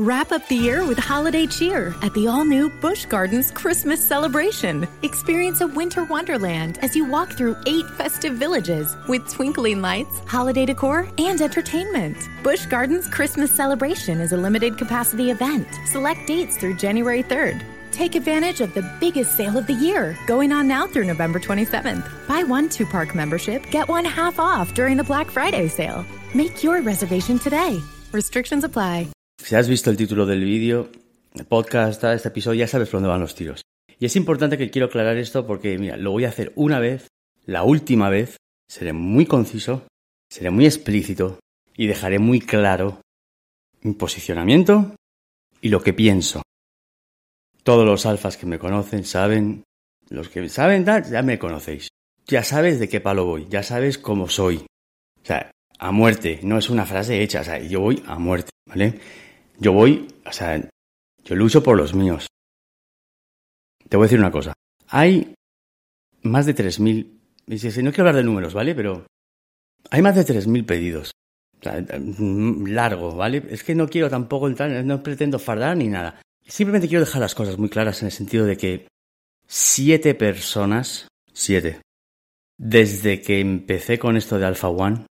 Wrap up the year with holiday cheer at the all new Busch Gardens Christmas celebration. Experience a winter wonderland as you walk through eight festive villages with twinkling lights, holiday decor, and entertainment. Busch Gardens Christmas celebration is a limited capacity event. Select dates through January 3rd. Take advantage of the biggest sale of the year, going on now through November 27th. Buy one two park membership, get one half off during the Black Friday sale. Make your reservation today. Restrictions apply. Si has visto el título del vídeo, podcast, este episodio, ya sabes por dónde van los tiros. Y es importante que quiero aclarar esto porque, mira, lo voy a hacer una vez, la última vez, seré muy conciso, seré muy explícito y dejaré muy claro mi posicionamiento y lo que pienso. Todos los alfas que me conocen saben, los que saben ya me conocéis. Ya sabes de qué palo voy, ya sabes cómo soy. O sea, a muerte, no es una frase hecha, o sea, yo voy a muerte, ¿vale? Yo voy, o sea, yo lucho por los míos. Te voy a decir una cosa. Hay más de 3.000, dices, no quiero hablar de números, ¿vale? Pero hay más de 3.000 pedidos. O sea, mm, largo, ¿vale? Es que no quiero tampoco entrar, no pretendo fardar ni nada. Simplemente quiero dejar las cosas muy claras en el sentido de que siete personas, siete, desde que empecé con esto de Alpha One,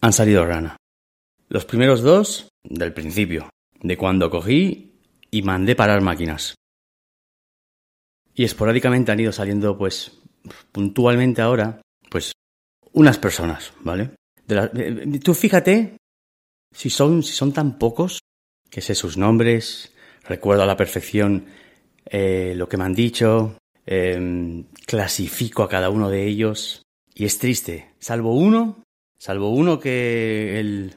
han salido rana. Los primeros dos, del principio, de cuando cogí y mandé parar máquinas. Y esporádicamente han ido saliendo, pues, puntualmente ahora, pues, unas personas, ¿vale? De la- eh, tú fíjate si son, si son tan pocos, que sé sus nombres, recuerdo a la perfección eh, lo que me han dicho, eh, clasifico a cada uno de ellos, y es triste, salvo uno, salvo uno que el,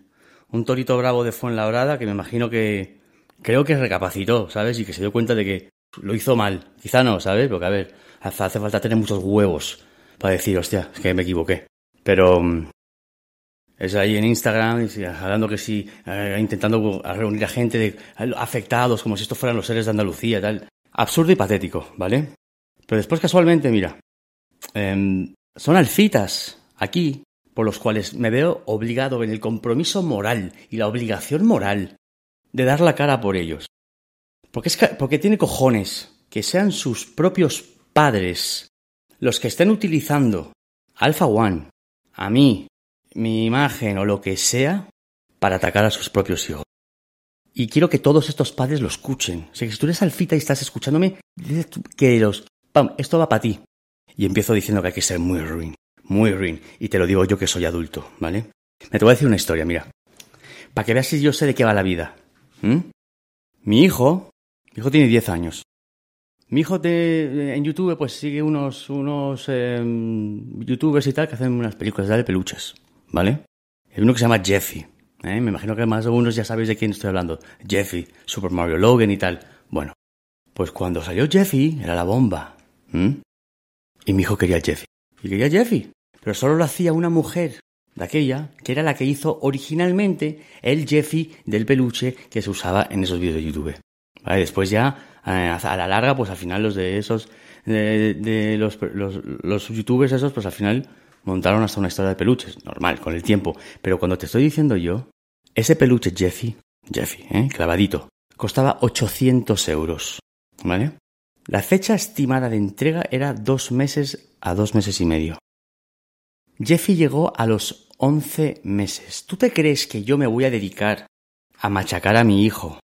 un torito bravo de Fuenlabrada, que me imagino que creo que recapacitó, ¿sabes? Y que se dio cuenta de que lo hizo mal. Quizá no, ¿sabes? Porque, a ver, hace, falta tener muchos huevos para decir, hostia, es que me equivoqué. Pero mm, es ahí en Instagram, hablando que sí, eh, intentando reunir a gente afectados, como si estos fueran los seres de Andalucía, tal. Absurdo y patético, ¿vale? Pero después, casualmente, mira, em, son alfitas aquí por los cuales me veo obligado en el compromiso moral y la obligación moral de dar la cara por ellos. Porque, es, porque tiene cojones que sean sus propios padres los que estén utilizando Alpha One, a mí, mi imagen o lo que sea, para atacar a sus propios hijos. Y quiero que todos estos padres lo escuchen. Si tú eres alfita y estás escuchándome, que los... ¡Pam! Esto va para ti. Y empiezo diciendo que hay que ser muy ruin, muy ruin. Y te lo digo yo que soy adulto, ¿vale? Me te voy a decir una historia, mira. para que veas si yo sé de qué va la vida. ¿Mm? Mi hijo, mi hijo tiene 10 años. Mi hijo te, en YouTube pues sigue unos, unos em, youtubers y tal que hacen unas películas de peluches, ¿vale? Hay uno que se llama Jeffy. ¿eh? Me imagino que más de unos ya sabéis de quién estoy hablando. Jeffy, Super Mario Logan y tal. Bueno, pues cuando salió Jeffy era la bomba. Y mi hijo quería Jeffy. Y quería Jeffy. Pero solo lo hacía una mujer de aquella, que era la que hizo originalmente el Jeffy del peluche que se usaba en esos vídeos de YouTube. Después ya eh, a la larga, pues al final los de esos, de, los, los, youtubers esos, pues al final montaron hasta una historia de peluches, normal, con el tiempo. Pero cuando te estoy diciendo yo, ese peluche Jeffy, Jeffy, ¿eh? clavadito, costaba 800 euros, ¿vale? La fecha estimada de entrega era dos meses a dos meses y medio. Jeffy llegó a los 11 meses. ¿Tú te crees que yo me voy a dedicar a machacar a mi hijo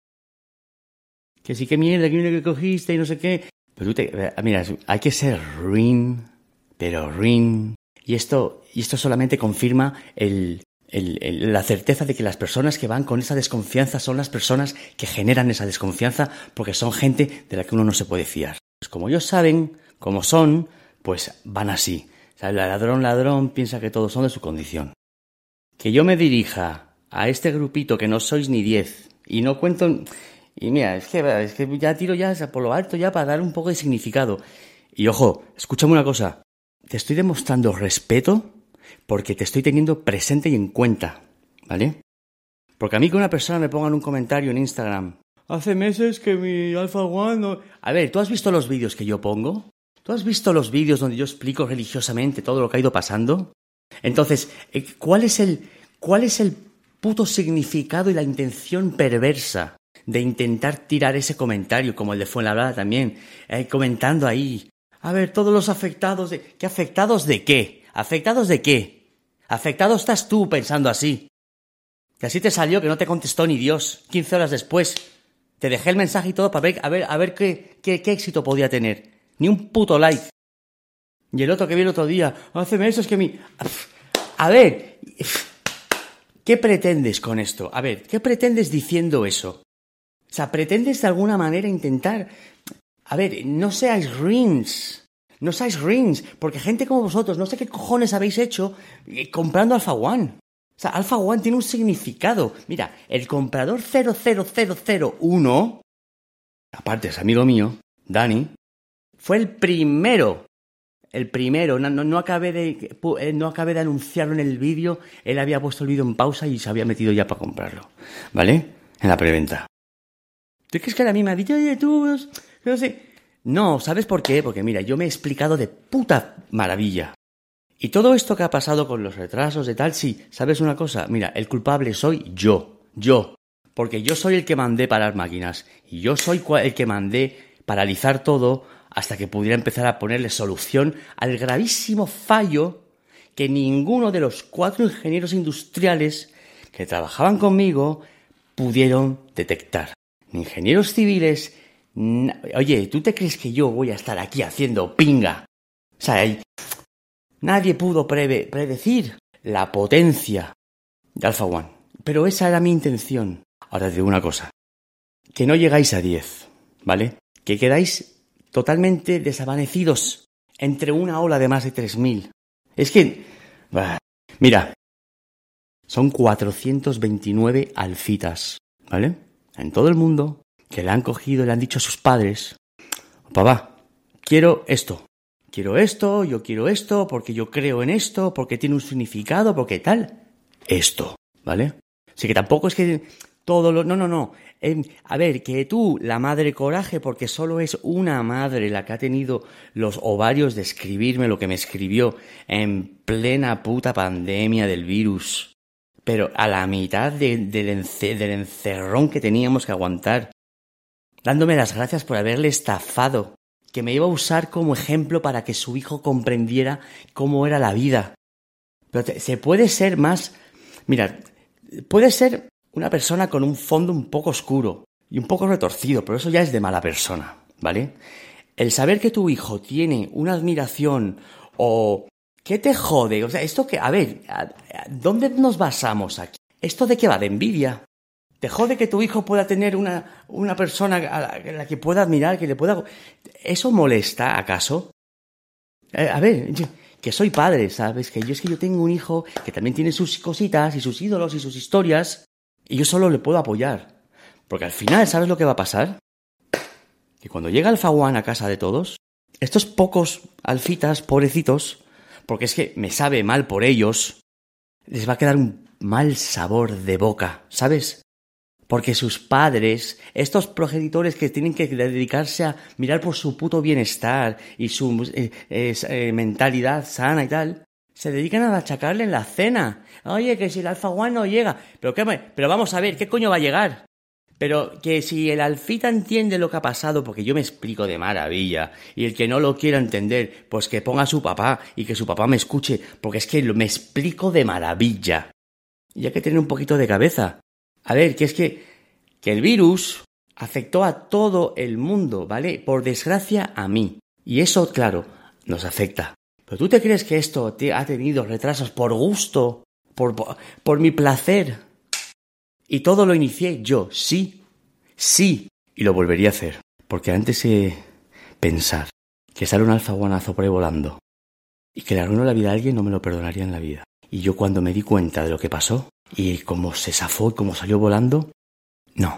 que sí que mierda, que mierda que cogiste y no sé qué. Pero tú te, eh, mira, hay que ser rin, pero rin. Y esto, y esto solamente confirma la certeza de que las personas que van con esa desconfianza son las personas que generan esa desconfianza porque son gente de la que uno no se puede fiar. Pues como ellos saben cómo son, pues van así. O sea, el ladrón ladrón piensa que todos son de su condición. Que yo me dirija a este grupito que no sois ni diez y no cuento y mira, es que, es que ya tiro ya por lo alto ya para dar un poco de significado. Y ojo, escúchame una cosa. Te estoy demostrando respeto porque te estoy teniendo presente y en cuenta. ¿Vale? Porque a mí que una persona me ponga en un comentario en Instagram. Hace meses que mi Alpha One no... A ver, ¿tú has visto los vídeos que yo pongo? ¿Tú has visto los vídeos donde yo explico religiosamente todo lo que ha ido pasando? Entonces, eh, ¿cuál es el, cuál es el puto significado y la intención perversa de intentar tirar ese comentario, como el de Fuenlabrada también, eh, comentando ahí. A ver, todos los afectados de... ¿Qué afectados de qué? ¿Afectados de qué? Afectado estás tú pensando así. Que así te salió que no te contestó ni Dios. Quince horas después. Te dejé el mensaje y todo para ver, a ver, a ver qué, qué, qué éxito podía tener. Ni un puto like. Y el otro que vi el otro día, hace meses que mi... A ver, ¿qué pretendes con esto? A ver, ¿qué pretendes diciendo eso? O sea, pretendes de alguna manera intentar... A ver, no seáis rings. No seáis rings, porque gente como vosotros, no sé qué cojones habéis hecho eh, comprando Alpha One. O sea, Alpha One tiene un significado. Mira, el comprador 00001, aparte es amigo mío, Dani, fue el primero. El primero, no, acabé de, eh, no acabé de anunciarlo en el vídeo, él había puesto el vídeo en pausa y se había metido ya para comprarlo. ¿Vale? En la preventa. ¿Tú crees que a mí me ha dicho, oye, tú, no sé? No, ¿sabes por qué? Porque mira, yo me he explicado de puta maravilla. Y todo esto que ha pasado con los retrasos de tal, sí, ¿sabes una cosa? Mira, el culpable soy yo, yo. Porque yo soy el que mandé parar máquinas. Y yo soy el que mandé paralizar todo hasta que pudiera empezar a ponerle solución al gravísimo fallo que ninguno de los cuatro ingenieros industriales que trabajaban conmigo pudieron detectar ingenieros civiles. Oye, ¿tú te crees que yo voy a estar aquí haciendo pinga? O sea, nadie pudo predecir la potencia de Alpha One. Pero esa era mi intención. Ahora te digo una cosa. Que no llegáis a 10, ¿vale? Que quedáis totalmente desvanecidos entre una ola de más de 3.000. Es que... mira, son 429 alfitas, ¿vale? en todo el mundo que le han cogido y le han dicho a sus padres, papá, quiero esto, quiero esto, yo quiero esto, porque yo creo en esto, porque tiene un significado, porque tal, esto, ¿vale? Así que tampoco es que todo lo... No, no, no. Em, a ver, que tú, la madre coraje, porque solo es una madre la que ha tenido los ovarios de escribirme lo que me escribió en plena puta pandemia del virus pero a la mitad del, encerrón que teníamos que aguantar, dándome las gracias por haberle estafado, que me iba a usar como ejemplo para que su hijo comprendiera cómo era la vida. Pero se puede ser más... Mira, puede ser una persona con un fondo un poco oscuro y un poco retorcido, pero eso ya es de mala persona, ¿vale? El saber que tu hijo tiene una admiración o ¿Qué te jode? O sea, esto que, a ver, ¿dónde nos basamos aquí? ¿Esto de qué va? ¿De envidia? ¿Te jode que tu hijo pueda tener una, una persona a la, que pueda admirar, que le pueda... ¿Eso molesta, acaso? Eh, a ver, que soy padre, ¿sabes? Que yo es que yo tengo un hijo que también tiene sus cositas y sus ídolos y sus historias y yo solo le puedo apoyar. Porque al final, ¿sabes lo que va a pasar? Que cuando llega Alfaguán a casa de todos, estos pocos alfitas, pobrecitos, porque es que me sabe mal por ellos, les va a quedar un mal sabor de boca, ¿sabes? Porque sus padres, estos progenitores que tienen que dedicarse a mirar por su puto bienestar y su eh, eh, mentalidad sana y tal, se dedican a achacarle en la cena. Oye, que si el Alfa no llega. Pero, qué, pero vamos a ver, ¿qué coño va a llegar? Pero que si el alfita entiende lo que ha pasado, porque yo me explico de maravilla, y el que no lo quiera entender, pues que ponga a su papá y que su papá me escuche, porque es que me explico de maravilla. Y hay que tener un poquito de cabeza. A ver, que es que, que el virus afectó a todo el mundo, ¿vale? Por desgracia a mí. Y eso, claro, nos afecta. Pero tú te crees que esto te ha tenido retrasos por gusto, por, por, mi placer. Y todo lo inicié yo, sí, sí, y lo volvería a hacer. Porque antes de pensar que sale un alfaguanazo por ahí volando y que le arruino la vida a alguien, no me lo perdonaría en la vida. Y yo cuando me di cuenta de lo que pasó y cómo se zafó y cómo salió volando, no,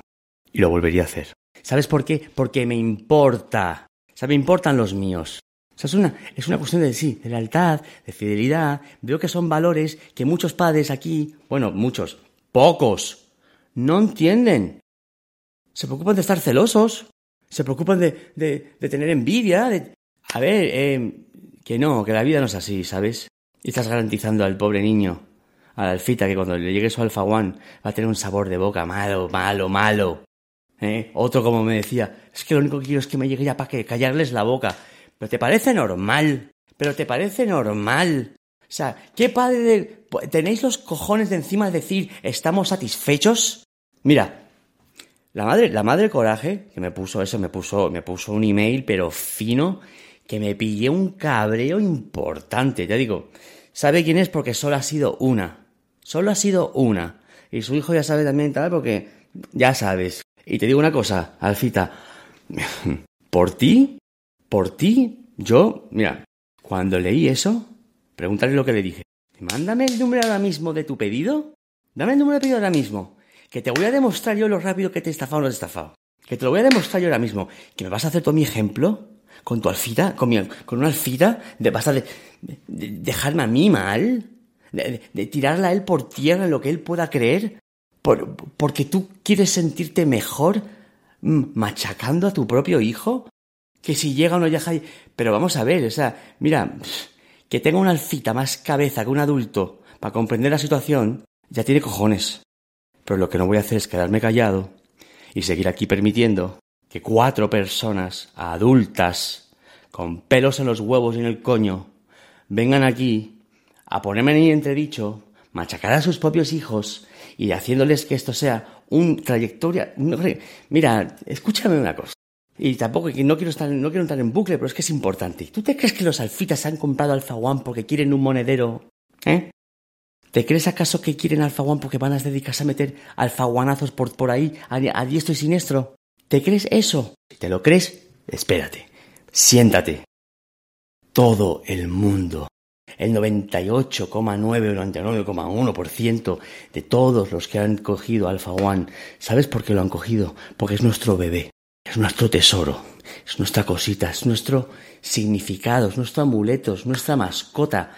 y lo volvería a hacer. ¿Sabes por qué? Porque me importa. O sea, me importan los míos. O sea, es una, es una cuestión de sí, de lealtad, de fidelidad. Veo que son valores que muchos padres aquí, bueno, muchos, pocos, no entienden. Se preocupan de estar celosos, se preocupan de, de, tener envidia, de... A ver, eh, que no, que la vida no es así, ¿sabes? Y estás garantizando al pobre niño, a la alfita, que cuando le llegue su alfa one va a tener un sabor de boca malo, malo, malo. ¿Eh? Otro como me decía, es que lo único que quiero es que me llegue ya para que callarles la boca. Pero te parece normal, pero te parece normal. O sea, ¿qué padre de... ¿Tenéis los cojones de encima de decir estamos satisfechos? Mira, la madre, la madre coraje, que me puso eso, me puso, me puso un email, pero fino, que me pillé un cabreo importante. Te digo, sabe quién es porque solo ha sido una. Solo ha sido una. Y su hijo ya sabe también tal, porque ya sabes. Y te digo una cosa, Alfita, por ti, por ti, yo, mira, cuando leí eso, pregúntale lo que le dije. Mándame el número ahora mismo de tu pedido. Dame el número de pedido ahora mismo. Que te voy a demostrar yo lo rápido que te he estafado o no te he estafado. Que te lo voy a demostrar yo ahora mismo. Que me vas a hacer todo mi ejemplo. Con tu alfita, con, mi, con una alfita, de, vas a de, de, de dejarme a mí mal. De, tirarla a él por tierra en lo que él pueda creer. Por, porque tú quieres sentirte mejor machacando a tu propio hijo. Que si llega o no llega. Pero vamos a ver, o sea, mira, que tenga una alfita más cabeza que un adulto para comprender la situación, ya tiene cojones. Pero lo que no voy a hacer es quedarme callado y seguir aquí permitiendo que cuatro personas adultas con pelos en los huevos y en el coño vengan aquí a ponerme en entredicho, machacar a sus propios hijos y haciéndoles que esto sea un trayectoria. Mira, escúchame una cosa. Y tampoco no quiero estar, no quiero entrar en bucle, pero es que es importante. ¿Tú te crees que los alfitas han comprado Alfa One porque quieren un monedero? ¿Eh? ¿Te crees acaso que quieren Alfa One porque van a dedicarse a meter alfaguanazos por, por ahí a, a diestro y siniestro? ¿Te crees eso? Si te lo crees, espérate. Siéntate. Todo el mundo, el 98,9 o 99,1% de todos los que han cogido Alpha One, ¿sabes por qué lo han cogido? Porque es nuestro bebé, es nuestro tesoro, es nuestra cosita, es nuestro significado, es nuestro amuleto, es nuestra mascota.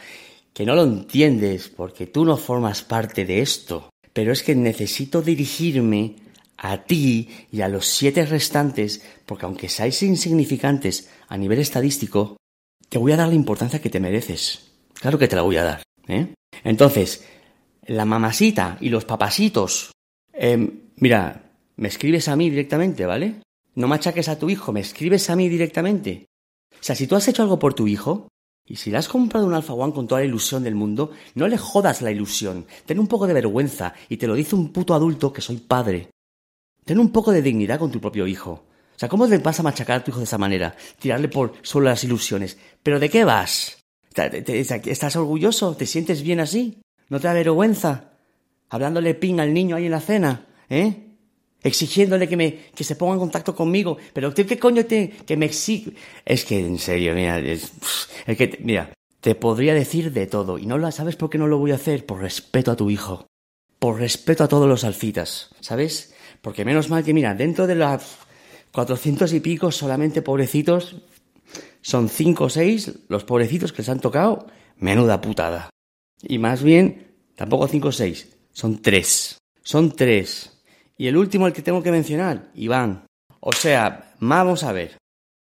Que no lo entiendes porque tú no formas parte de esto. Pero es que necesito dirigirme a ti y a los siete restantes, porque aunque seáis insignificantes a nivel estadístico, te voy a dar la importancia que te mereces. Claro que te la voy a dar. ¿eh? Entonces, la mamasita y los papasitos, eh, mira, me escribes a mí directamente, ¿vale? No machaques a tu hijo, me escribes a mí directamente. O sea, si tú has hecho algo por tu hijo, y si le has comprado un Alpha One con toda la ilusión del mundo, no le jodas la ilusión. Ten un poco de vergüenza, y te lo dice un puto adulto que soy padre. Ten un poco de dignidad con tu propio hijo. O sea, ¿cómo le vas a machacar a tu hijo de esa manera? Tirarle por solo las ilusiones. ¿Pero de qué vas? ¿Estás orgulloso? ¿Te sientes bien así? ¿No te da vergüenza? Hablándole ping al niño ahí en la cena, ¿eh? Exigiéndole que, me, que se ponga en contacto conmigo. Pero ¿qué, qué coño te, que me exige? Es que, en serio, mira, es, que, mira, te podría decir de todo. Y no lo sabes por qué no lo voy a hacer. Por respeto a tu hijo. Por respeto a todos los alfitas. ¿Sabes? Porque menos mal que, mira, dentro de las cuatrocientos y pico, solamente pobrecitos, son cinco o seis los pobrecitos que se han tocado. Menuda putada. Y más bien, tampoco cinco o seis, son tres. Son tres. Y el último, el que tengo que mencionar, Iván. O sea, vamos a ver.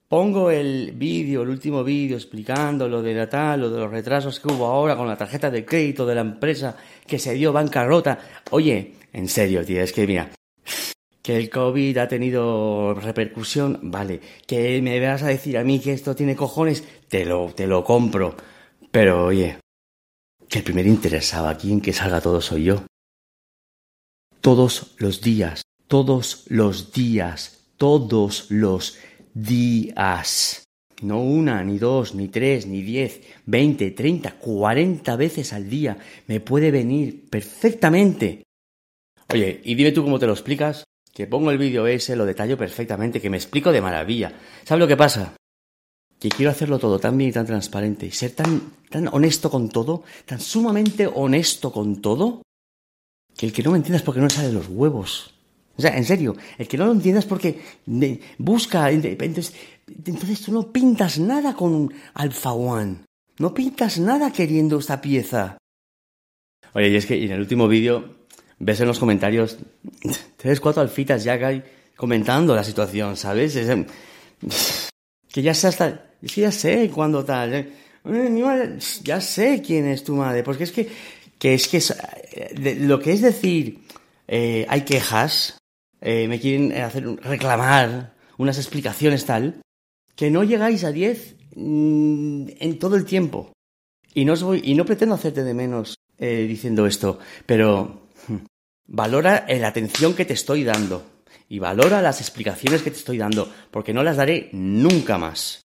Pongo el vídeo, el último vídeo explicando lo de la tal, lo de los retrasos que hubo ahora con la tarjeta de crédito de la empresa que se dio bancarrota. Oye, en serio, tío, es que mira, que el COVID ha tenido repercusión, vale. Que me vas a decir a mí que esto tiene cojones, te lo, te lo compro. Pero oye, que el primer interesado aquí en que salga todo soy yo. Todos los días, todos los días, todos los días. No una, ni dos, ni tres, ni diez, veinte, treinta, cuarenta veces al día. Me puede venir perfectamente. Oye, y dime tú cómo te lo explicas. Que pongo el vídeo ese, lo detallo perfectamente, que me explico de maravilla. ¿Sabes lo que pasa? Que quiero hacerlo todo tan bien y tan transparente, ser tan, tan honesto con todo, tan sumamente honesto con todo, que el que no me entiendas porque no sale los huevos. O sea, en serio, el que no lo entiendas porque busca, entonces, entonces tú no pintas nada con un Alpha One. No pintas nada queriendo esta pieza. Oye, y es que en el último vídeo ves en los comentarios tres, cuatro alfitas ya que hay comentando la situación, ¿sabes? que ya sé hasta... Es que ya sé cuándo tal. ¿eh? ya sé quién es tu madre. Porque es que... que es que lo que es decir... Eh, hay quejas. Eh, me quieren hacer reclamar unas explicaciones tal. Que no llegáis a diez mm, en todo el tiempo. Y no, os voy, y no pretendo hacerte de menos diciendo esto. Pero Valora la atención que te estoy dando y valora las explicaciones que te estoy dando, porque no las daré nunca más.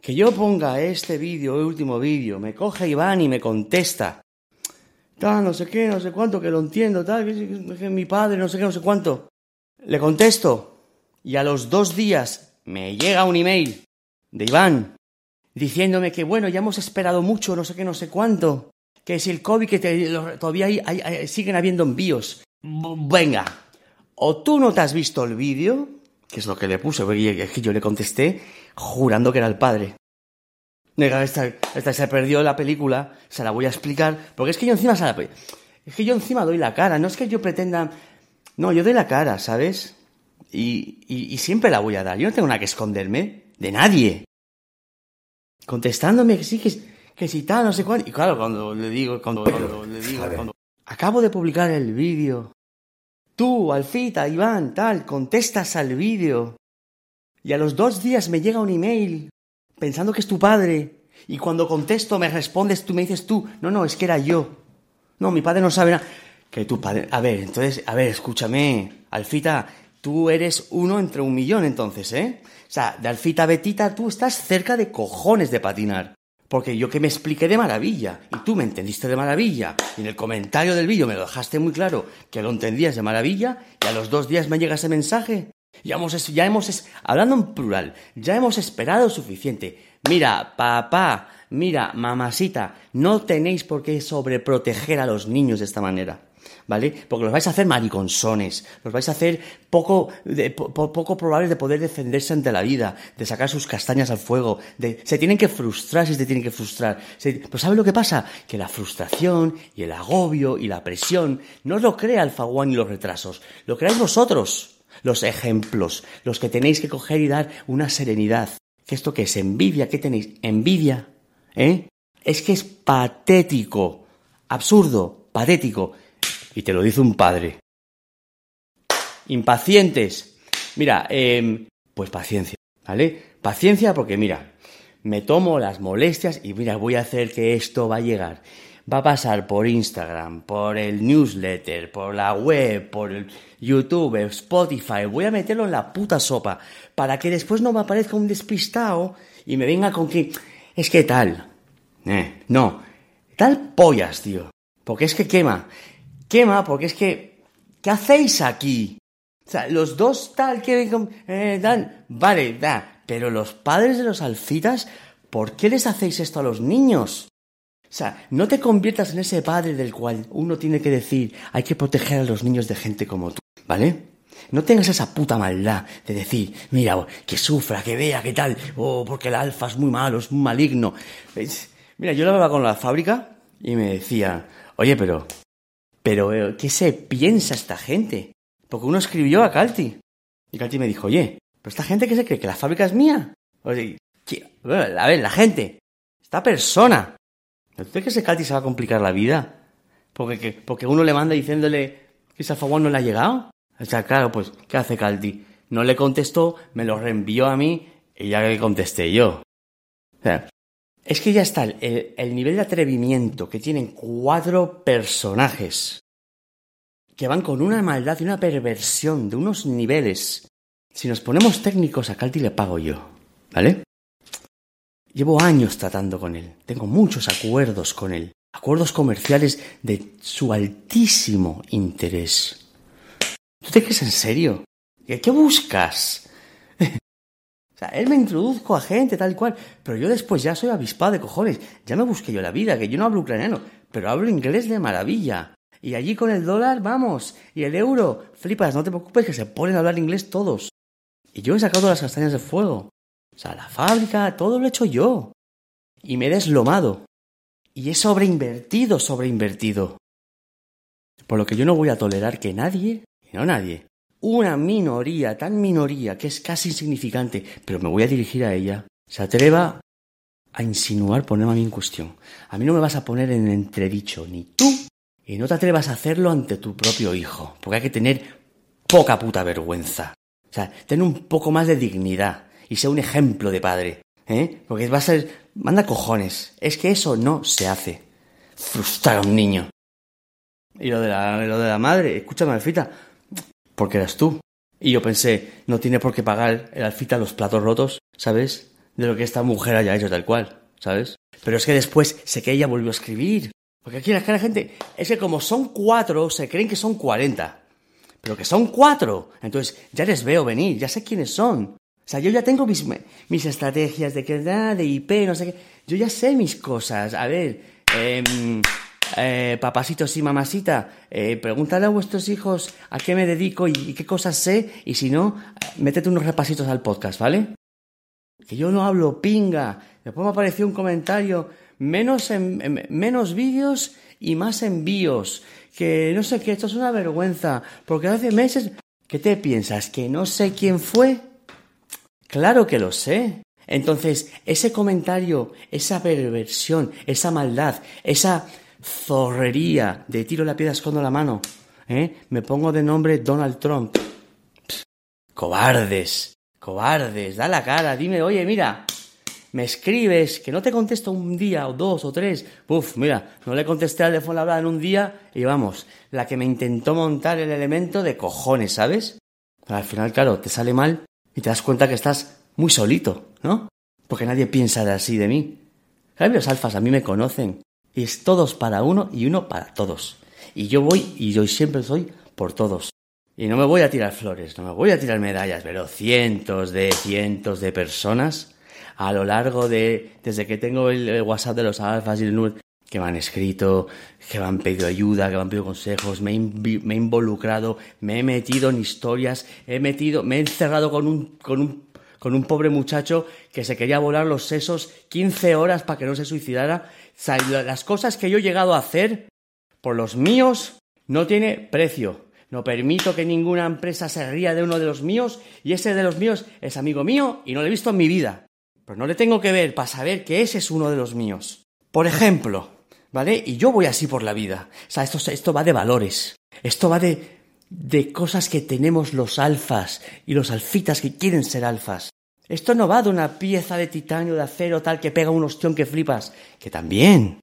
Que yo ponga este vídeo, el último vídeo, me coge Iván y me contesta. Tal, no sé qué, no sé cuánto, que lo entiendo, tal, que, mi padre, no sé qué, no sé cuánto. Le contesto y a los dos días me llega un email de Iván diciéndome que bueno, ya hemos esperado mucho, no sé qué, no sé cuánto que si el COVID, que todavía hay, siguen habiendo envíos. Venga, o tú no te has visto el vídeo, que es lo que le puse, porque que yo le contesté jurando que era el padre. Nega, esta, esta, se perdió la película, se la voy a explicar, porque es que yo encima se la, es que yo encima doy la cara, no es que yo pretenda, no, yo doy la cara, ¿sabes? Y, y, y siempre la voy a dar, yo no tengo nada que esconderme de nadie. Contestándome que sí que que si tal, no sé cuánto. Y claro, cuando le digo, cuando, le digo, cuando... acabo de publicar el vídeo. Tú, Alfita, Iván, tal, contestas al vídeo. Y a los dos días me llega un email pensando que es tu padre. Y cuando contesto me respondes, tú me dices tú, no, no, es que era yo. No, mi padre no sabe nada. Que tu padre. A ver, entonces, a ver, escúchame, Alfita, tú eres uno entre un millón entonces, ¿eh? O sea, de Alfita Betita tú estás cerca de cojones de patinar. Porque yo que me expliqué de maravilla y tú me entendiste de maravilla y en el comentario del vídeo me lo dejaste muy claro que lo entendías de maravilla y a los dos días me llega ese mensaje. Ya hemos, ya hemos, hablando en plural, ya hemos esperado suficiente. Mira, papá, mira, mamacita, no tenéis por qué sobreproteger a los niños de esta manera. ¿vale? Porque los vais a hacer mariconsones, los vais a hacer poco, poco probables de poder defenderse ante la vida, de sacar sus castañas al fuego, de, se tienen que frustrar si se tienen que frustrar. pues ¿sabes lo que pasa? Que la frustración y el agobio y la presión no lo crea el faguán y los retrasos, lo creáis vosotros, los ejemplos, los que tenéis que coger y dar una serenidad. ¿Qué esto qué es? ¿Envidia? ¿Qué tenéis? ¿Envidia? ¿Eh? Es que es patético, absurdo, patético. Y te lo dice un padre. Impacientes. Mira, em, pues paciencia, ¿vale? Paciencia porque mira, me tomo las molestias y mira, voy a hacer que esto va a llegar. Va a pasar por Instagram, por el newsletter, por la web, por el YouTube, Spotify. Voy a meterlo en la puta sopa para que después no me aparezca un despistado y me venga con que es que tal. Eh, no, tal pollas, tío. Porque es que quema quema porque es que, ¿qué hacéis aquí? O sea, los dos tal que eh, dan, vale, da, pero los padres de los alfitas, ¿por qué les hacéis esto a los niños? O sea, no te conviertas en ese padre del cual uno tiene que decir, hay que proteger a los niños de gente como tú, ¿vale? No tengas esa puta maldad de decir, mira, que sufra, que vea, que tal, o porque el alfa es muy malo, es muy maligno. Mira, yo hablaba con la fábrica y me decía, oye, pero, pero, eh, ¿qué se piensa esta gente? Porque uno escribió a Calti. Y Calti me dijo, oye, ¿pero esta gente qué se cree? ¿Que la fábrica es mía? Oye, a ver, la gente, esta persona, ¿no crees que ese Calti se va a complicar la vida? Porque, porque uno le manda diciéndole que ese alfa no le ha llegado. O sea, claro, pues, ¿qué hace Calti? No le contestó, me lo reenvió a mí y ya le contesté yo. O sea, es que ya está el, el nivel de atrevimiento que tienen cuatro personajes que van con una maldad y una perversión de unos niveles. Si nos ponemos técnicos, a Calti le pago yo, ¿vale? Llevo años tratando con él, tengo muchos acuerdos con él, acuerdos comerciales de su altísimo interés. ¿Tú te crees en serio? ¿Qué buscas? o sea, él me introduzco a gente tal cual, pero yo después ya soy avispado de cojones, ya me busqué yo la vida, que yo no hablo ucraniano, pero hablo inglés de maravilla. Y allí con el dólar, vamos, y el euro, flipas, no te preocupes que se ponen a hablar inglés todos. Y yo he sacado las castañas de fuego. O sea, la fábrica, todo lo he hecho yo. Y me he deslomado. Y he sobreinvertido, sobreinvertido. Por lo que yo no voy a tolerar que nadie, no nadie, una minoría, tan minoría que es casi insignificante, pero me voy a dirigir a ella, se atreva a insinuar ponerme a mí en cuestión. A mí no me vas a poner en entredicho, ni tú y no te atrevas a hacerlo ante tu propio hijo, porque hay que tener poca puta vergüenza. O sea, ten un poco más de dignidad y sea un ejemplo de padre. ¿eh? Porque va a ser... Manda cojones. Es que eso no se hace. Frustrar a un niño. Y lo de la, lo de la madre, escúchame, Alfita, porque eras tú. Y yo pensé, no tiene por qué pagar el Alfita los platos rotos, ¿sabes? De lo que esta mujer haya hecho tal cual, ¿sabes? Pero es que después sé que ella volvió a escribir porque aquí la cara gente es que como son cuatro, se creen que son cuarenta. Pero que son cuatro. Entonces ya les veo venir, ya sé quiénes son. O sea, yo ya tengo mis, mis estrategias de que de IP, no sé qué. Yo ya sé mis cosas. A ver, eh, eh, papasitos y mamasita, pregúntale a vuestros hijos a qué me dedico y, qué cosas sé. Y si no, métete unos repasitos al podcast, ¿vale? Que yo no hablo pinga. Después me apareció un comentario menos, en, menos vídeos y más envíos. Que no sé, que esto es una vergüenza. Porque hace meses... ¿Qué te piensas? ¿Que no sé quién fue? Claro que lo sé. Entonces, ese comentario, esa perversión, esa maldad, esa zorrería de tiro la piedra, escondo la mano, ¿eh? me pongo de nombre Donald Trump. cobardes, cobardes, da la cara, dime, oye, mira, me escribes, que no te contesto un día o dos o tres. Uf, mira, no le contesté al de Fuenlabrada en un día y vamos, la que me intentó montar el elemento de cojones, ¿sabes? al final, claro, te sale mal y te das cuenta que estás muy solito, ¿no? Porque nadie piensa de así de mí. ¿Sabes? Los alfas a mí me conocen. Y es todos para uno y uno para todos. Y yo voy y yo siempre soy por todos. Y no me voy a tirar flores, no me voy a tirar medallas, pero cientos de cientos de personas a lo largo de, desde que tengo el, WhatsApp de los alfas y el que me han escrito, que me han pedido ayuda, que me han pedido consejos, me he, involucrado, me he metido en historias, he metido, me he encerrado con un, con un, con un pobre muchacho que se quería volar los sesos 15 horas para que no se suicidara. las cosas que yo he llegado a hacer por los míos no tiene precio. No permito que ninguna empresa se ría de uno de los míos y ese de los míos es amigo mío y no lo he visto en mi vida. Pero no le tengo que ver para saber que ese es uno de los míos. Por ejemplo, ¿vale? Y yo voy así por la vida. O sea, esto, esto va de valores. Esto va de, de cosas que tenemos los alfas y los alfitas que quieren ser alfas. Esto no va de una pieza de titanio, de acero, tal que pega un ostión que flipas. Que también.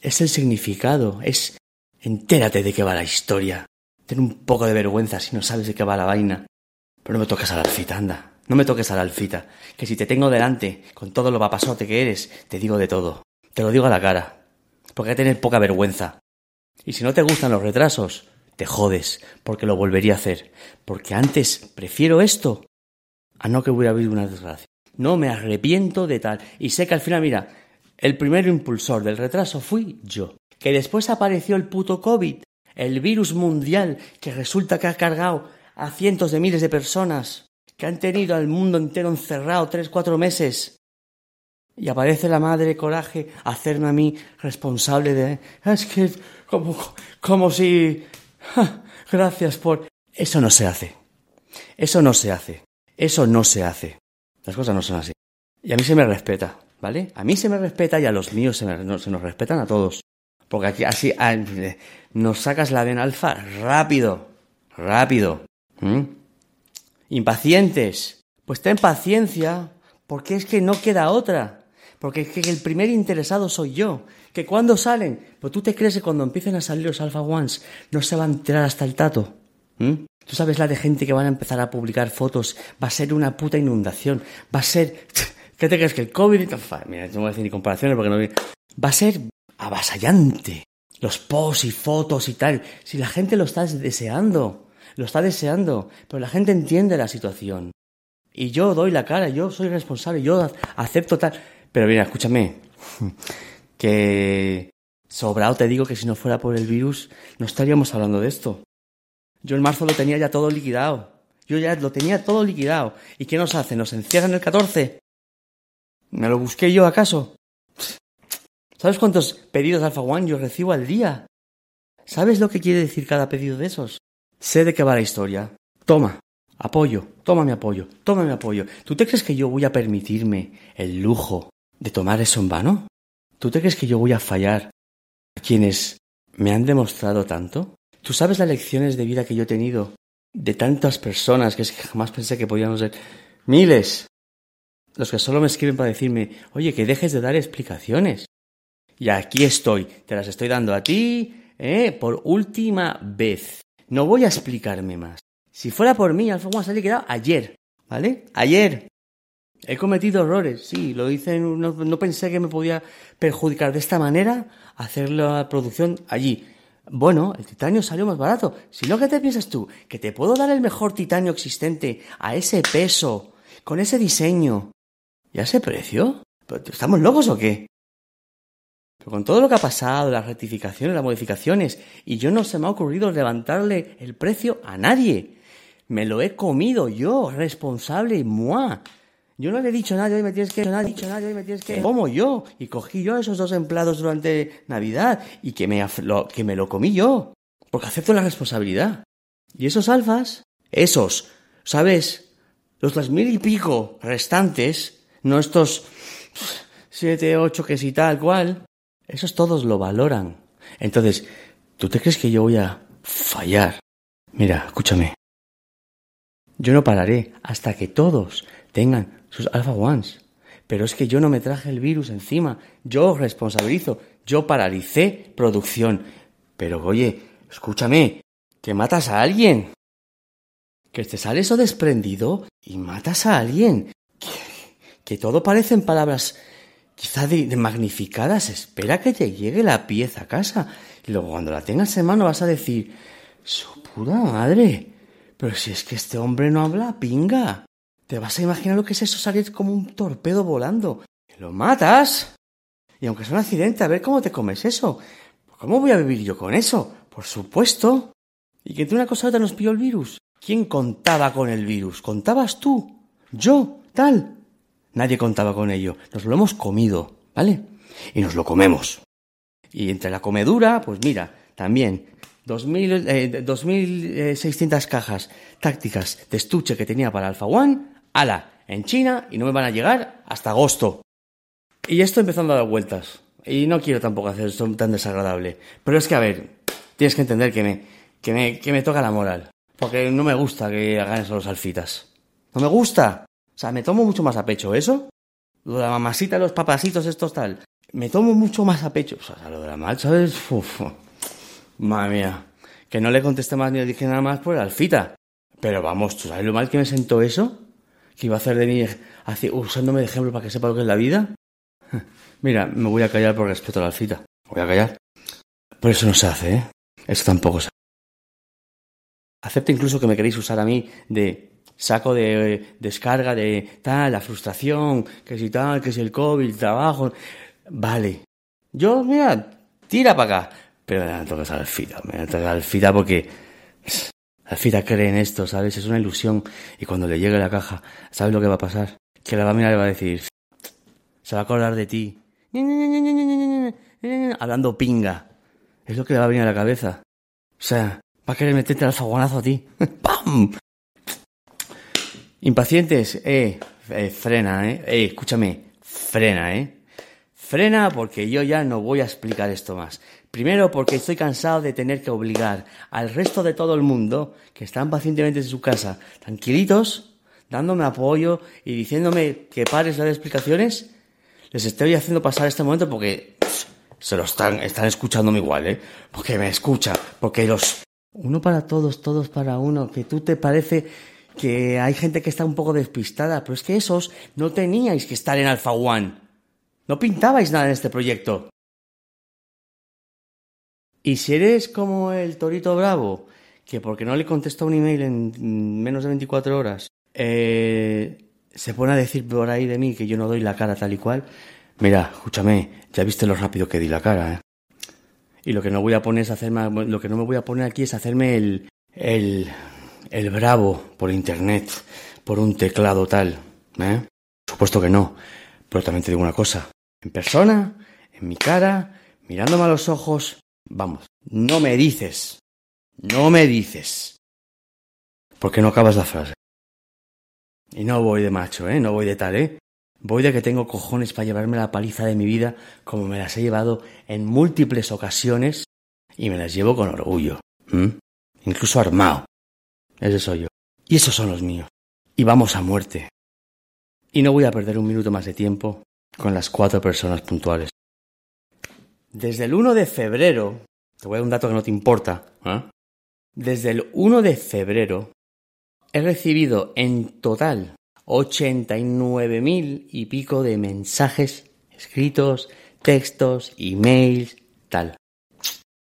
Es el significado. Es. Entérate de qué va la historia. Ten un poco de vergüenza si no sabes de qué va la vaina. Pero no me tocas a la alfita, anda. No me toques a la alfita, que si te tengo delante, con todo lo papasote que eres, te digo de todo. Te lo digo a la cara. Porque hay que tener poca vergüenza. Y si no te gustan los retrasos, te jodes, porque lo volvería a hacer. Porque antes prefiero esto a no que hubiera habido una desgracia. No me arrepiento de tal. Y sé que al final, mira, el primer impulsor del retraso fui yo. Que después apareció el puto COVID, el virus mundial que resulta que ha cargado a cientos de miles de personas, que han tenido al mundo entero encerrado tres, cuatro meses. Y aparece la madre coraje hacerme a mí responsable de... Es que como, como si... Gracias por... Eso no se hace. Eso no se hace. Eso no se hace. Las cosas no son así. Y a mí se me respeta, ¿vale? A mí se me respeta y a los míos se, se nos respetan a todos. Porque aquí así ah, nos sacas la vena alfa rápido, rápido. Impacientes. Pues ten paciencia, porque es que no queda otra. Porque que el primer interesado soy yo. Que cuando salen, pues tú te crees que cuando empiecen a salir los Alpha Ones no se va a enterar hasta el tato. Tú sabes la de gente que van a empezar a publicar fotos. Va a ser una puta inundación. Va a ser. ¿Qué te crees que el COVID.? Mira, no voy a decir ni comparaciones porque no. Va a ser avasallante. Los posts y fotos y tal. Si la gente lo está deseando, lo está deseando, pero la gente entiende la situación. Y yo doy la cara, yo soy responsable, yo acepto tal. Pero mira, escúchame, que sobrado te digo que si no fuera por el virus, no estaríamos hablando de esto. Yo en marzo lo tenía ya todo liquidado. Yo ya lo tenía todo liquidado. ¿Y qué nos hace? ¿Nos encierran el 14? ¿Me lo busqué yo acaso? ¿Sabes cuántos pedidos Alpha One yo recibo al día? ¿Sabes lo que quiere decir cada pedido de esos? Sé de qué va la historia. Toma, apoyo, toma mi apoyo, toma mi apoyo. ¿Tú te crees que yo voy a permitirme el lujo de tomar eso en vano? ¿Tú te crees que yo voy a fallar a quienes me han demostrado tanto? ¿Tú sabes las lecciones de vida que yo he tenido de tantas personas que es que jamás pensé que podíamos ser miles? Los que solo me escriben para decirme, oye, que dejes de dar explicaciones. Y aquí estoy, te las estoy dando a ti, ¿eh? Por última vez. No voy a explicarme más. Si fuera por mí, Alfonso ha liquidado ayer, ¿vale? Ayer. He cometido errores, sí, lo hice, no, pensé que me podía perjudicar de esta manera hacer la producción allí. Bueno, el titanio salió más barato. Si no, ¿qué te piensas tú? ¿Que te puedo dar el mejor titanio existente a ese peso, con ese diseño y a ese precio? ¿Estamos locos o qué? con todo lo que ha pasado, las rectificaciones, las modificaciones, y yo no se me ha ocurrido levantarle el precio a nadie. Me lo he comido yo, responsable, moi. Yo no le he dicho a nadie, me tienes que, no nadie, me tienes que, como yo, y cogí yo esos dos empleados durante Navidad, y que me, lo, que me lo comí yo, porque acepto la responsabilidad. Y esos alfas, esos, ¿sabes? Los dos mil y pico restantes, no estos siete, ocho que si tal cual, esos todos lo valoran. Entonces, ¿tú te crees que yo voy a fallar? Mira, escúchame. Yo no pararé hasta que todos tengan sus Alpha Ones. Pero es que yo no me traje el virus encima. Yo responsabilizo. Yo paralicé producción. Pero oye, escúchame, que matas a alguien. Que te sale eso desprendido y matas a alguien. Que, todo parecen palabras quizá de, magnificadas, espera que te llegue la pieza a casa. Y luego cuando la tengas en mano vas a decir, su puta madre, pero si es que este hombre no habla pinga. Te vas a imaginar lo que es eso salir como un torpedo volando. Lo matas. Y aunque sea un accidente, a ver cómo te comes eso. ¿Cómo voy a vivir yo con eso? Por supuesto. Y que tú una cosa otra nos pilló el virus. ¿Quién contaba con el virus? ¿Contabas tú? ¿Yo? ¿Tal? Nadie contaba con ello. Nos lo hemos comido, ¿vale? Y nos lo comemos. Y entre la comedura, pues mira, también 2.600 eh, eh, cajas tácticas de estuche que tenía para Alpha One, ala, en China y no me van a llegar hasta agosto. Y esto empezando a dar vueltas. Y no quiero tampoco hacer esto tan desagradable. Pero es que, a ver, tienes que entender que me, que me, que me toca la moral. Porque no me gusta que hagan eso los alfitas. No me gusta. O sea, me tomo mucho más a pecho eso. Lo de la mamacita, los papacitos, estos tal. Me tomo mucho más a pecho. O sea, lo de la mal, ¿sabes? Uf, madre mía. Que no le contesté más ni le dije nada más por el alfita. Pero vamos, ¿tú sabes lo mal que me sentó eso? Que iba a hacer de mí usándome de ejemplo para que sepa lo que es la vida. Mira, me voy a callar por respeto a la alfita. Voy a callar. Por eso no se hace, ¿eh? Eso tampoco se Acepto incluso que me queréis usar a mí de saco de descarga de tal, la frustración, que si tal, que si el COVID, el trabajo. Vale. Yo, mira, tira para acá. Pero me tocas a Alfita, me tocas a Alfita porque Alfita cree en esto, ¿sabes? Es una ilusión. Y cuando le llegue la caja, ¿sabes lo que va a pasar? Que la va a mirar y va a decir, se va a acordar de ti. Hablando pinga. Es lo que le va a venir a la cabeza. O sea, va a querer meterte al faguanazo a ti. ¡Pam! Impacientes, eh, eh, frena, eh, eh, escúchame, frena, eh. Frena porque yo ya no voy a explicar esto más. Primero porque estoy cansado de tener que obligar al resto de todo el mundo que están pacientemente en su casa, tranquilitos, dándome apoyo y diciéndome que pares de dar explicaciones. Les estoy haciendo pasar este momento porque se lo están, están escuchándome igual, ¿eh? Porque me escucha, porque los... Uno para todos, todos para uno, que tú te parece que hay gente que está un poco despistada, pero es que esos no teníais que estar en Alpha One. No pintabais nada en este proyecto. Y si eres como el Torito Bravo, que porque no le contestó un email en menos de 24 horas, eh, se pone a decir por ahí de mí que yo no doy la cara tal y cual, mira, escúchame, ya viste lo rápido que di la cara, ¿eh? Y lo que no voy a poner es hacerme, lo que no me voy a poner aquí es hacerme el, el, el bravo por internet, por un teclado tal, ¿eh? Supuesto que no, pero también te digo una cosa, en persona, en mi cara, mirándome a los ojos, vamos, no me dices, no me dices, porque no acabas la frase. Y no voy de macho, ¿eh? No voy de tal, ¿eh? Voy de que tengo cojones para llevarme la paliza de mi vida como me las he llevado en múltiples ocasiones y me las llevo con orgullo. Incluso armado. Ese soy yo. Y esos son los míos. Y vamos a muerte. Y no voy a perder un minuto más de tiempo con las cuatro personas puntuales. Desde el 1 de febrero, te voy a dar un dato que no te importa, ¿eh? Desde el 1 de febrero he recibido en total 89.000 y pico de mensajes escritos, textos, emails, tal.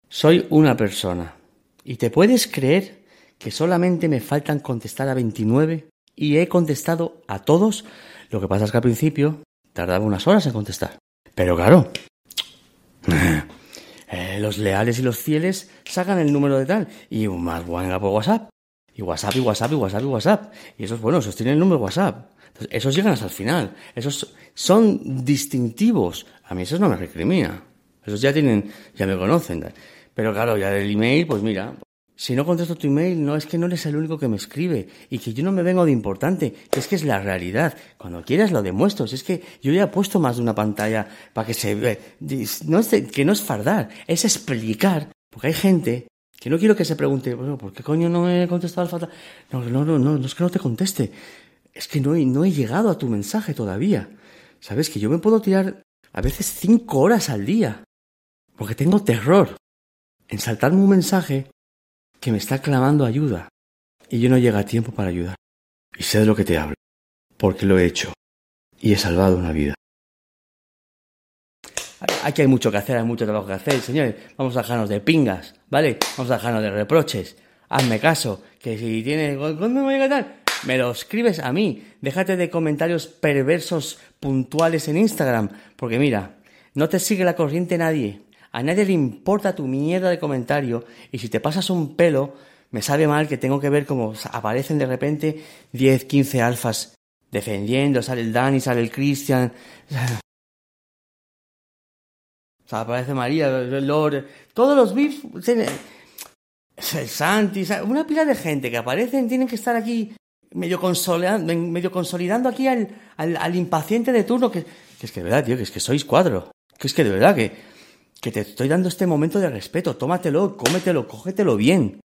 Soy una persona. ¿Y te puedes creer que solamente me faltan contestar a 29 y he contestado a todos? Lo que pasa es que al principio tardaba unas horas en contestar. Pero claro, eh, los leales y los fieles sacan el número de tal y más venga por WhatsApp. Y WhatsApp y WhatsApp y WhatsApp y WhatsApp. Y esos, bueno, esos tienen el número de WhatsApp. Esos llegan hasta el final. Esos son distintivos. A mí esos no me recrimina. Esos ya tienen, ya me conocen. Pero claro, ya el email, pues mira, si no contesto tu email, no es que no eres el único que me escribe y que yo no me vengo de importante, que es que es la realidad. Cuando quieras lo demuestro. Si es que yo ya he puesto más de una pantalla para que se vea. No es que no es fardar, es explicar. Porque hay gente que no quiero que se pregunte, bueno, ¿por qué coño no he contestado al fatal? No, no, no, no, no es que no te conteste. Es que no he, no he llegado a tu mensaje todavía. Sabes que yo me puedo tirar a veces cinco horas al día. Porque tengo terror en saltarme un mensaje que me está clamando ayuda y yo no llega a tiempo para ayudar. Y sé de lo que te hablo, porque lo he hecho y he salvado una vida. Aquí hay mucho que hacer, hay mucho trabajo que hacer, señores. Vamos a dejarnos de pingas, ¿vale? Vamos a dejarnos de reproches. Hazme caso, que si tienes... ¿Cuándo me voy a cantar? Me lo escribes a mí. Déjate de comentarios perversos puntuales en Instagram. Porque mira, no te sigue la corriente nadie. A nadie le importa tu mierda de comentario y si te pasas un pelo, me sabe mal que tengo que ver cómo aparecen de repente 10, 15 alfas defendiendo, sale el Dani, sale el Christian. O sea, aparece María, Lord, todos los VIPs, el Santi, una pila de gente que aparecen, tienen que estar aquí medio consolidando, medio consolidando aquí al, al, impaciente de turno, que, que, es que de verdad, tío, que es que sois cuatro. Que es que de verdad que que te estoy dando este momento de respeto, tómatelo, cómetelo, cógetelo bien.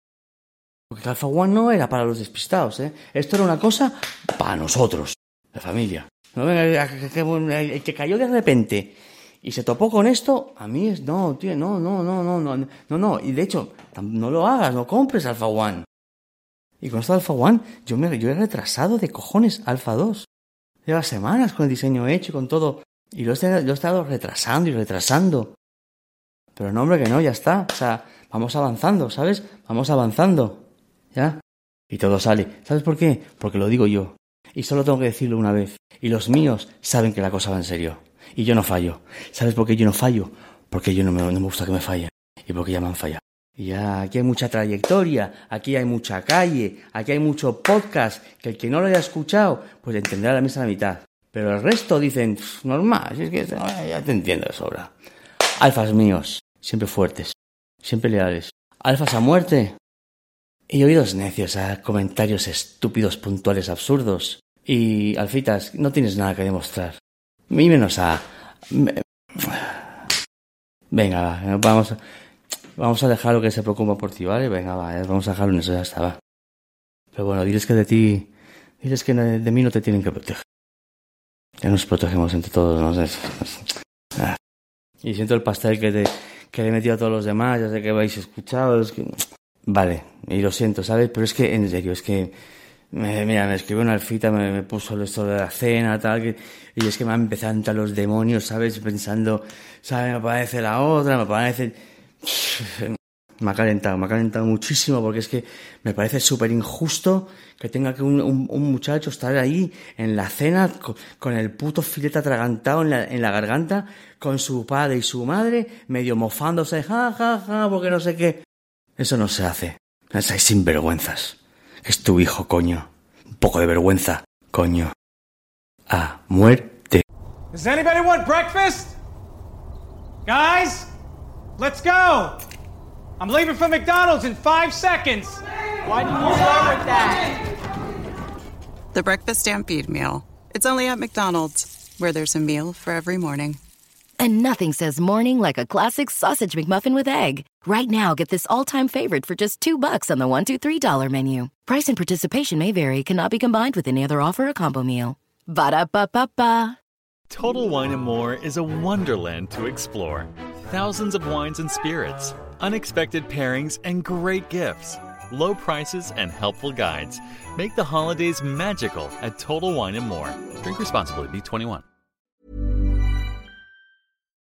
Porque Alpha One no era para los despistados, ¿eh? Esto era una cosa para nosotros, la familia. El que cayó de repente y se topó con esto, a mí es, no, tío, no, no, no, no, no, no, no. Y de hecho, no lo hagas, no compres Alpha One. Y con esto Alpha One, yo, me, yo he retrasado de cojones Alpha 2. Lleva semanas con el diseño hecho y con todo. Y lo lo he estado retrasando y retrasando. Pero no, hombre, que no, ya está. O sea, vamos avanzando, ¿sabes? Vamos avanzando. ¿Ya? Y todo sale. ¿Sabes por qué? Porque lo digo yo. Y solo tengo que decirlo una vez. Y los míos saben que la cosa va en serio. Y yo no fallo. ¿Sabes por qué yo no fallo? Porque yo no me, gusta que me fallen. Y porque ya me han fallado. Y ya aquí hay mucha trayectoria, aquí hay mucha calle, aquí hay mucho podcast, que el que no lo haya escuchado, pues entenderá la misa a la mitad. Pero el resto dicen, normal, si es que ya te entiendo de sobra. Alfas míos, siempre fuertes, siempre leales. Alfas a muerte. Y oídos necios a comentarios estúpidos, puntuales, absurdos. Y, alfitas, no tienes nada que demostrar. Y menos a... Venga, va, vamos a... Vamos a dejarlo que se preocupa por ti, ¿vale? Venga, eh, vamos a dejarlo en eso, ya está, va. Pero bueno, diles que de ti... Diles que de mí no te tienen que proteger. Ya nos protegemos entre todos, ¿no? Ah. Y siento el pastel que, te, que le he metido a todos los demás, ya sé que habéis escuchado, es que... Vale, y lo siento, ¿sabes? Pero es que, en serio, es que... Mira, me escribió una alfita, me, me puso esto de la cena, tal, que, y es que me han empezado a entrar los demonios, ¿sabes? Pensando, ¿sabes? Me parece la otra, me parece... Me ha calentado, me ha calentado muchísimo porque es que me parece súper injusto que tenga que un, muchacho estar ahí en la cena con, el puto filete atragantado en la, garganta, con su padre y su madre, medio mofándose, ja, ja, ja, porque no sé qué. Eso no se hace. Estáis sinvergüenzas. Es tu hijo, coño. Un poco de vergüenza, coño. A muerte. Does anybody want breakfast? Guys? Let's go! I'm leaving for McDonald's in five seconds. Why did you start with that? The Breakfast Stampede Meal. It's only at McDonald's, where there's a meal for every morning. And nothing says morning like a classic sausage McMuffin with egg. Right now, get this all-time favorite for just two bucks on the one, two, three dollar menu. Price and participation may vary. Cannot be combined with any other offer or combo meal. Ba da ba ba ba. Total Wine and More is a wonderland to explore. Thousands of wines and spirits, unexpected pairings, and great gifts. Low prices and helpful guides make the holidays magical at Total Wine and More. Drink responsibly. Be 21.